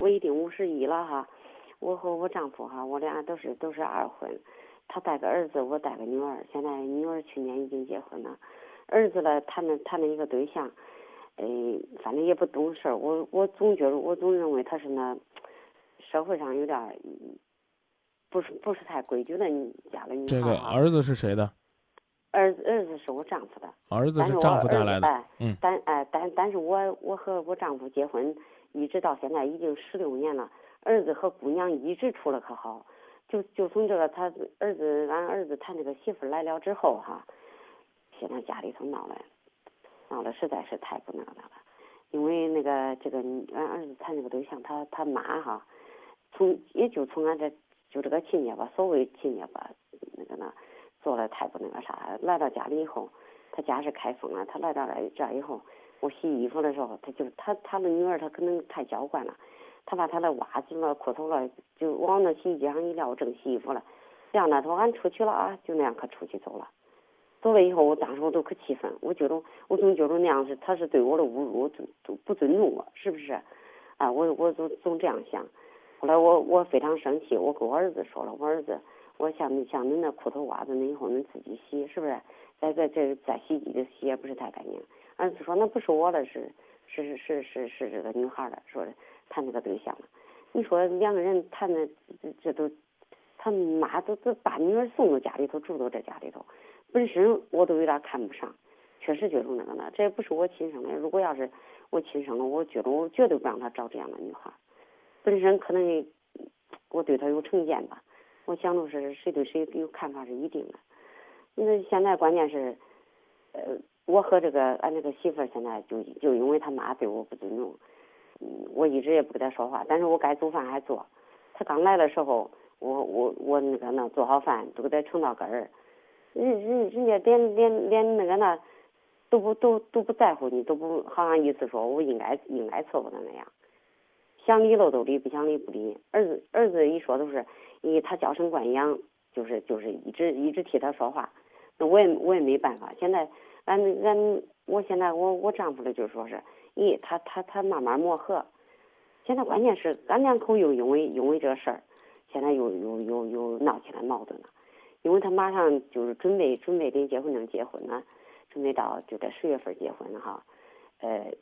我已经五十一了哈，我和我丈夫哈，我俩都是都是二婚，他带个儿子，我带个女儿，现在女儿去年已经结婚了，儿子呢谈了谈了一个对象，呃，反正也不懂事儿，我我总觉得我总认为他是那社会上有点儿不是不是太规矩的家的女孩这个儿子是谁的？儿子儿子是我丈夫的。儿子是丈夫带来的。哎，嗯但哎但但是我我和我丈夫结婚，一直到现在已经十六年了，儿子和姑娘一直处的可好，就就从这个他儿子俺儿子谈这个媳妇来了之后哈，现在家里头闹了，闹的实在是太不那个了，因为那个这个俺儿子谈这个对象，他他妈哈，从也就从俺这就这个亲戚吧，所谓亲戚吧，那个呢。做的太不那个啥，来到家里以后，他家是开封了，他来到这这以后，我洗衣服的时候，他就他他的女儿，他可能太娇惯了，他把他的袜子了、裤头了，就往那洗衣机上一撂，正洗衣服了，晾那头，俺出去了啊，就那样可出去走了，走了以后，我当时我都可气愤，我觉得我总觉得那样是他是对我的侮辱，都都不尊重我，是不是？啊，我我总总这样想，后来我我非常生气，我跟我儿子说了，我儿子。我像你像你那裤头袜子，恁以后恁自己洗，是不是？在这这在洗衣机里洗也不是太干净。儿子说那不是我的，是是是是是这个女孩的，说的谈这个对象了。你说两个人谈的这这都，他妈都都把女儿送到家里头住到这家里头，本身我都有点看不上，确实觉得那个呢，这也不是我亲生的。如果要是我亲生的，我觉得我绝对不让他找这样的女孩。本身可能我对他有成见吧。我想着是谁对谁有看法是一定的，那现在关键是，呃，我和这个俺这个媳妇儿现在就就因为他妈对我不尊重，嗯，我一直也不跟他说话，但是我该做饭还做。他刚来的时候，我我我那个那做好饭都给他盛到根儿，人人人家连连连那个那都不都都不在乎你，都不好像意思说我应该应该伺候他那样，想理了都理，不想理不理。儿子儿子一说都是。咦他娇生惯养，就是就是一直一直替他说话，那我也我也没办法。现在俺俺我现在我我丈夫的就说是，咦，他他他慢慢磨合。现在关键是俺两口又因为因为这事儿，现在又又又又闹起来矛盾了。因为他马上就是准备准备领结婚证结婚了，准备到就在十月份结婚哈，呃，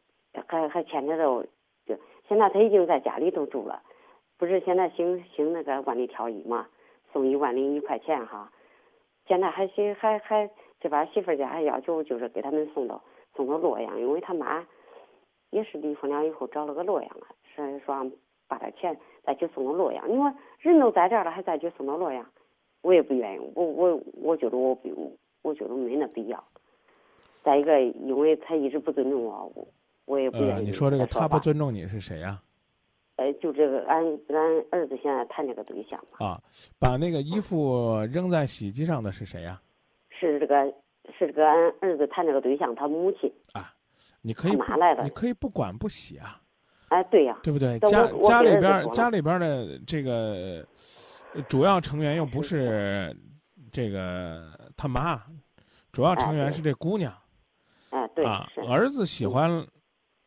还还牵扯到，就现在他已经在家里头住了。不是现在行行那个万里挑一嘛，送一万零一块钱哈。现在还行还还这把媳妇家还要求就是给他们送到送到洛阳，因为他妈也是离婚了以后找了个洛阳了，是说把他钱再去送到洛阳。你说人都在这儿了，还再去送到洛阳，我也不愿意。我我我觉得我不，我觉得没那必要。再一个，因为他一直不尊重我，我我也不愿意。呃，你说这个他不尊重你是谁呀、呃，就这个，俺俺儿子现在谈这个对象嘛，啊？把那个衣服扔在洗衣机上的是谁呀、是这个是这个俺儿子谈这个对象他母亲，啊？你可以不来了你可以不管不洗啊，哎，对呀、对不对？家家里边儿家里边儿的这个呃主要成员又不是这个他妈，主要成员是这姑娘哎，对，啊是，。儿子喜欢，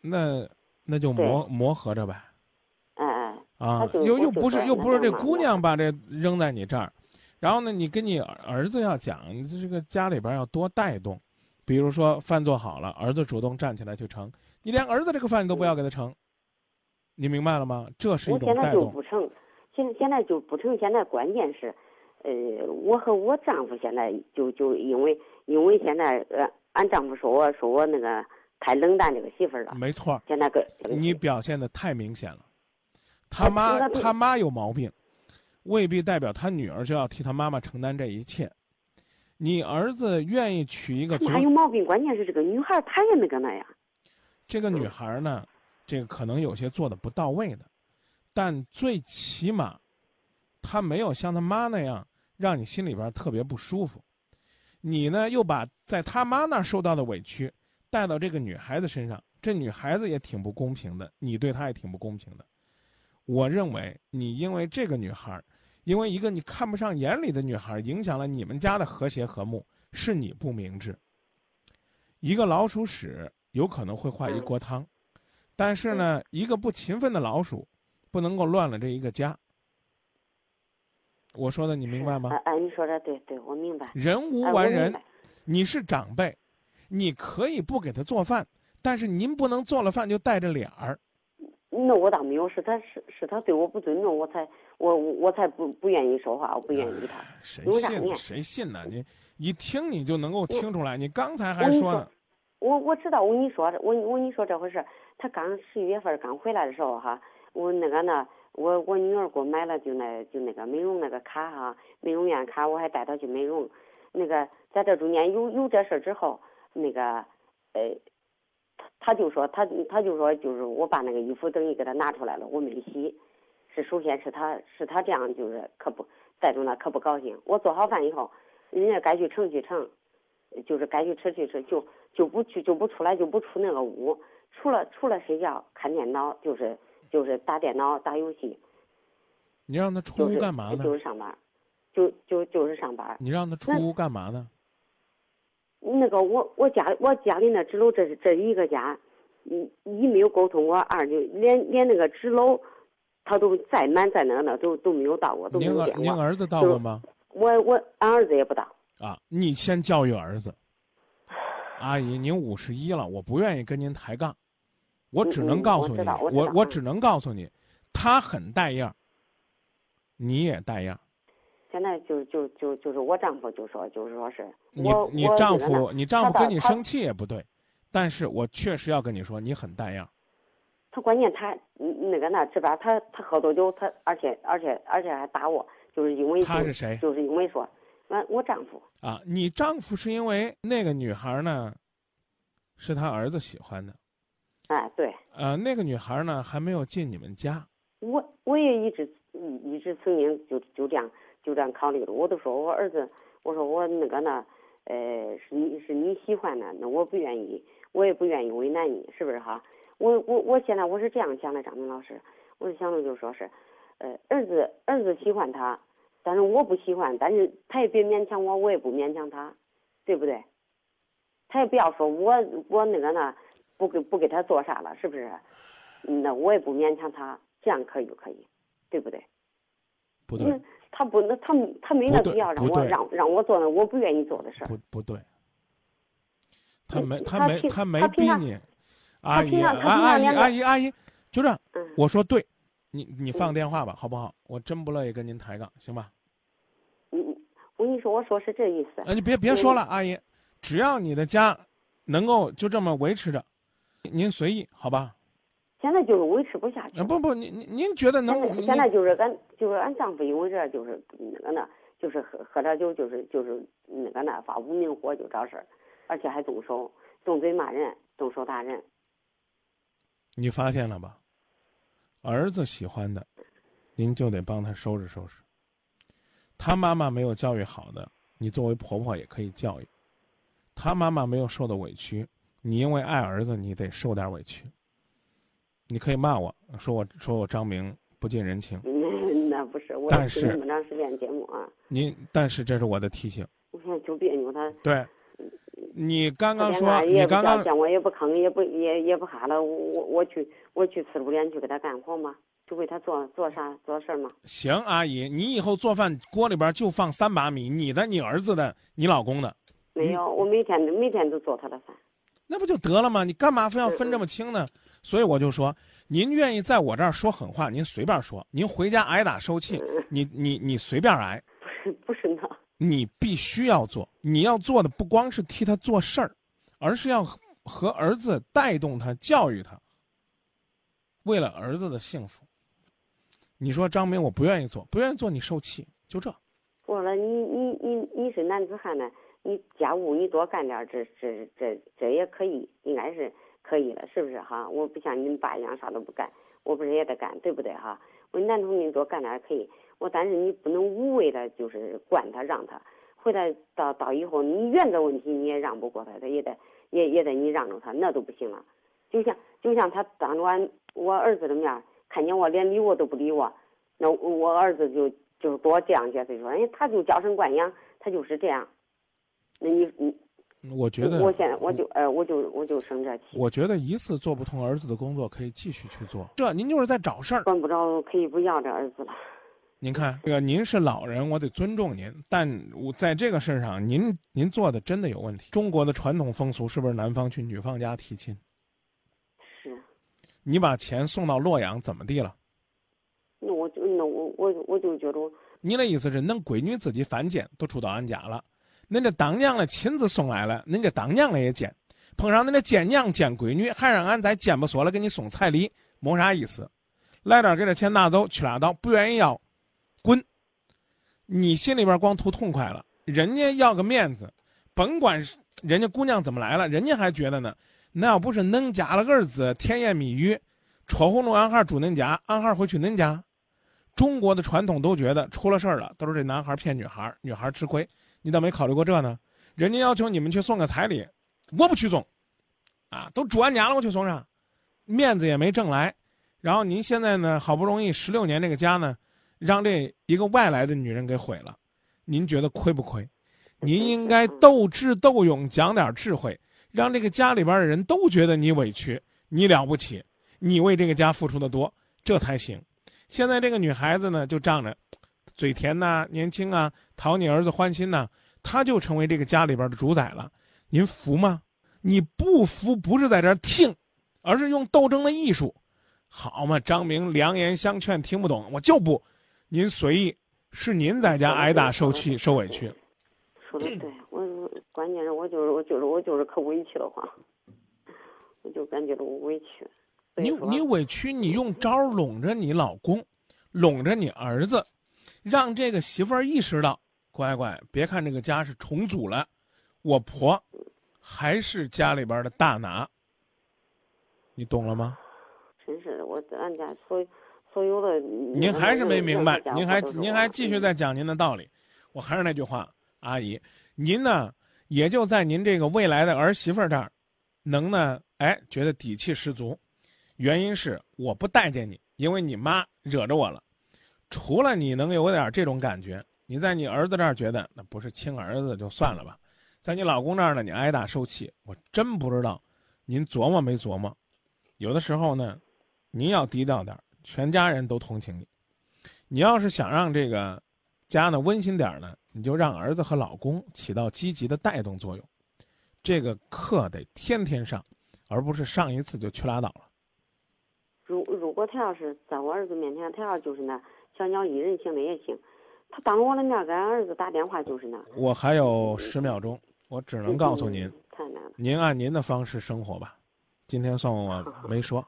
那那就磨磨合着呗。哎哎，啊又又不是又不是这姑娘把这扔在你这儿，然后呢，你跟你儿儿子要讲，你这个家里边要多带动，比如说饭做好了，儿子主动站起来去盛，你连儿子这个饭你都不要给他盛，你明白了吗？这是一我现在种带动就不盛，现现在就不盛。现在关键是，呃，我和我丈夫现在就就因为因为现在呃，俺丈夫说我说我那个太冷淡这个媳妇儿了，没错，现在个你表现的太明显了，他妈他妈有毛病，未必代表他女儿就要替他妈妈承担这一切。你儿子愿意娶一个足哪有毛病？关键是这个女孩儿她也那个那样。这个女孩呢，这个可能有些做的不到位的，但最起码，她没有像她妈那样让你心里边特别不舒服。你呢，又把在他妈那儿受到的委屈带到这个女孩子身上，这女孩子也挺不公平的，你对她也挺不公平的。我认为你因为这个女孩，因为一个你看不上眼里的女孩，影响了你们家的和谐和睦，是你不明智。一个老鼠屎有可能会坏一锅汤，但是呢，一个不勤奋的老鼠，不能够乱了这一个家。我说的你明白吗？哎，你说的对对，我明白。人无完人，你是长辈，你可以不给他做饭，但是您不能做了饭就带着脸儿。那我倒没有，是他是是他对我不尊重，我才我我才不不愿意说话，我不愿意理他。谁信？谁信呢？你一听你就能够听出来。你刚才还说呢。我我知道，我跟你说，我我跟你说这回事。他刚十一月份刚回来的时候哈，我那个呢，我我女儿给我买了就那就那个美容那个卡哈，美容院卡，我还带她去美容。那个在这中间有有这事之后，那个呃。他就说他他就说就是我把那个衣服等于给他拿出来了，我没洗，是首先是他是他这样就是可不带着那可不高兴。我做好饭以后，人家该去盛去盛，就是该去吃去吃，就就不去就不出来就不出那个屋，除了除了睡觉看电脑就是就是打电脑打游戏。你让他出屋干嘛呢？就是上班，就就就是上班。你让他出屋干嘛呢？那个我我家我家里那纸楼这是这一个家，一一没有沟通过，二就连连那个纸篓，他都再满再那个那都都没有到过，都没有见过。您儿子到过吗？我我俺儿子也不到。啊，你先教育儿子。阿姨，您五十一了，我不愿意跟您抬杠，我只能告诉你，我我只能告诉你，他很带样，你也带样。现在就就就就是我丈夫就说就是说是你你丈夫你丈夫跟你生气也不对，但是我确实要跟你说你很带样。他关键他那个那这边他他喝多酒他而且而且而且还打我，就是因为他是谁？就是因为说，我我丈夫啊，你丈夫是因为那个女孩呢，是他儿子喜欢的。哎，对。呃，那个女孩呢还没有进你们家。我我也一直一一直曾经就就这样。就这样考虑了，我都说我儿子，我说我那个呢，呃，是你是你喜欢的，那我不愿意，我也不愿意为难你，是不是哈？我我我现在我是这样想的，张明老师，我是想着就说是，呃，儿子儿子喜欢他，但是我不喜欢，但是他也别勉强我，我也不勉强他，对不对？他也不要说我我那个呢，不给不给他做啥了，是不是？那我也不勉强他，这样可以不可以？对不对？不对。他不，那他他没那必要让我让让我做那我不愿意做的事儿。不不对，他没他没他没逼你，阿姨阿姨阿姨阿姨，就这样，我说对，你你放电话吧，好不好？我真不乐意跟您抬杠，行吧？嗯，我跟你说，我说是这意思。哎，你别别说了，阿姨，只要你的家能够就这么维持着，您随意，好吧？现在就是维持不下去。不不，您您您觉得能？现在就是俺就是俺丈夫因为这就是那个那，就是喝喝点酒，就是就是那个那发无名火就找事儿，而且还动手动嘴骂人，动手打人。你发现了吧？儿子喜欢的，您就得帮他收拾收拾。他妈妈没有教育好的，你作为婆婆也可以教育。他妈妈没有受的委屈，你因为爱儿子，你得受点委屈。你可以骂我说我说我张明不近人情，那不是我听这么长时间节目啊。您但是这是我的提醒。我现在就别扭他。对，你刚刚说你刚刚见我也不吭也不也也不哈了，我我去我去四五点去给他干活吗？就为他做做啥做事吗？行，阿姨，你以后做饭锅里边就放三把米，你的、你儿子的、你老公的。没有，我每天每天都做他的饭。那不就得了吗？你干嘛非要分这么清呢？所以我就说，您愿意在我这儿说狠话，您随便说。您回家挨打受气，你你你随便挨。不是不是那。你必须要做，你要做的不光是替他做事儿，而是要和儿子带动他、教育他。为了儿子的幸福，你说张明，我不愿意做，不愿意做，你受气，就这。我了，你你你你是男子汉呢，你家务你多干点，这这这这也可以，应该是。可以了，是不是哈？我不像你们爸一样啥都不干，我不是也得干，对不对哈？我男同志多干点可以，我但是你不能无谓的就是惯他让他，回来到到以后你原则问题你也让不过他，他也得也也得你让着他，那都不行了。就像就像他当着俺我儿子的面看见我连理我都不理我，那我儿子就就多这样解释说，哎，他就娇生惯养，他就是这样。那你你我觉得，我现在我就呃，我就我就生这气。我觉得一次做不通儿子的工作，可以继续去做。这您就是在找事儿。管不着，可以不要这儿子了。您看，这个您是老人，我得尊重您，但我在这个事上，您您做的真的有问题。中国的传统风俗是不是男方去女方家提亲？是。你把钱送到洛阳，怎么地了？那我就那我我我就觉得。你的意思是，恁闺女自己犯贱，都住到俺家了。恁这当娘的亲自送来了，恁这当娘的也见，碰上恁这奸娘奸闺女，还让俺在奸不说了给你送彩礼，没啥意思。来这儿给这钱拿走去拉倒，不愿意要，滚。你心里边光图痛快了，人家要个面子，甭管人家姑娘怎么来了，人家还觉得呢。那要不是恁家了儿子甜言蜜语，戳红了俺孩住恁家，俺孩会去恁家。中国的传统都觉得出了事儿了，都是这男孩骗女孩，女孩吃亏。你倒没考虑过这呢？人家要求你们去送个彩礼，我不去送，啊，都住俺家了，我去送啥？面子也没挣来。然后您现在呢，好不容易十六年这个家呢，让这一个外来的女人给毁了，您觉得亏不亏？您应该斗智斗勇，讲点智慧，让这个家里边的人都觉得你委屈，你了不起，你为这个家付出的多，这才行。现在这个女孩子呢，就仗着。嘴甜呐，年轻啊，讨你儿子欢心呐，他就成为这个家里边的主宰了。您服吗？你不服，不是在这儿听，而是用斗争的艺术，好嘛？张明良言相劝，听不懂，我就不。您随意，是您在家挨打受气受委屈。说的对，我关键是我就是我就是我就是可委屈的慌，我就感觉到我委屈。你你委屈，你用招拢着你老公，拢着你儿子。让这个媳妇儿意识到，乖乖，别看这个家是重组了，我婆还是家里边的大拿。你懂了吗？真是我俺家所所有的。您还是没明白，您还您还继续在讲您的道理。我还是那句话，阿姨，您呢也就在您这个未来的儿媳妇这儿，能呢哎觉得底气十足，原因是我不待见你，因为你妈惹着我了。除了你能有点这种感觉，你在你儿子这儿觉得那不是亲儿子就算了吧，在你老公那儿呢，你挨打受气，我真不知道，您琢磨没琢磨？有的时候呢，您要低调点全家人都同情你。你要是想让这个家呢温馨点呢，你就让儿子和老公起到积极的带动作用，这个课得天天上，而不是上一次就去拉倒了。如如果他要是在我儿子面前，他要就是那。小鸟依人行的也行，他当我的面给俺儿子打电话就是那。我还有十秒钟，我只能告诉您，太难了。您按您的方式生活吧，今天算我 没说。